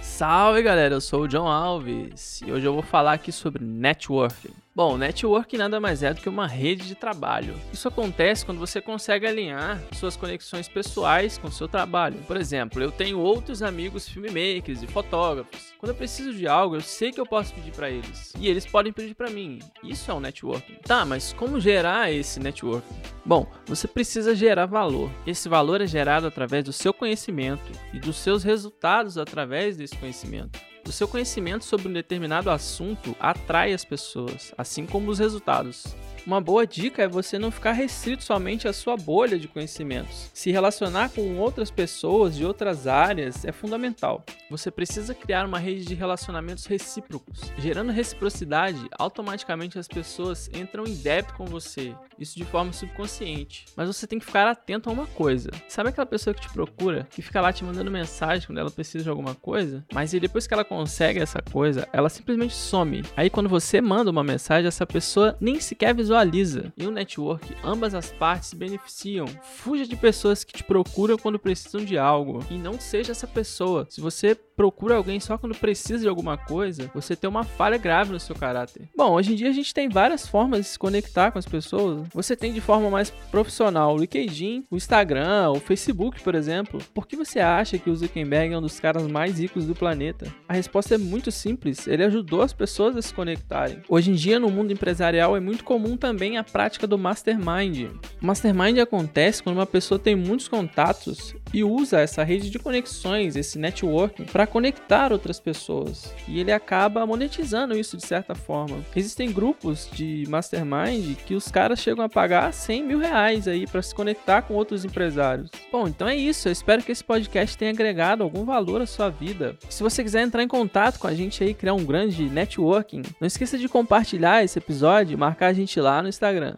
Salve galera, eu sou o John Alves e hoje eu vou falar aqui sobre networking. Bom, network nada mais é do que uma rede de trabalho. Isso acontece quando você consegue alinhar suas conexões pessoais com seu trabalho. Por exemplo, eu tenho outros amigos filmmakers e fotógrafos. Quando eu preciso de algo, eu sei que eu posso pedir para eles e eles podem pedir para mim. Isso é um networking. Tá, mas como gerar esse networking? Bom, você precisa gerar valor. Esse valor é gerado através do seu conhecimento e dos seus resultados através desse conhecimento. O seu conhecimento sobre um determinado assunto atrai as pessoas, assim como os resultados. Uma boa dica é você não ficar restrito somente à sua bolha de conhecimentos. Se relacionar com outras pessoas de outras áreas é fundamental. Você precisa criar uma rede de relacionamentos recíprocos. Gerando reciprocidade, automaticamente as pessoas entram em débito com você, isso de forma subconsciente. Mas você tem que ficar atento a uma coisa. Sabe aquela pessoa que te procura, que fica lá te mandando mensagem quando ela precisa de alguma coisa? Mas depois que ela consegue essa coisa, ela simplesmente some. Aí quando você manda uma mensagem, essa pessoa nem sequer visualiza visualiza. Em um network, ambas as partes se beneficiam. Fuja de pessoas que te procuram quando precisam de algo e não seja essa pessoa. Se você procura alguém só quando precisa de alguma coisa, você tem uma falha grave no seu caráter. Bom, hoje em dia a gente tem várias formas de se conectar com as pessoas. Você tem de forma mais profissional o LinkedIn, o Instagram, o Facebook, por exemplo. Por que você acha que o Zuckerberg é um dos caras mais ricos do planeta? A resposta é muito simples. Ele ajudou as pessoas a se conectarem. Hoje em dia, no mundo empresarial, é muito comum também a prática do mastermind. O mastermind acontece quando uma pessoa tem muitos contatos e usa essa rede de conexões, esse networking, para conectar outras pessoas. E ele acaba monetizando isso de certa forma. Existem grupos de mastermind que os caras chegam a pagar 100 mil reais aí para se conectar com outros empresários. Bom, então é isso. Eu espero que esse podcast tenha agregado algum valor à sua vida. Se você quiser entrar em contato com a gente aí, criar um grande networking, não esqueça de compartilhar esse episódio marcar a gente lá no Instagram.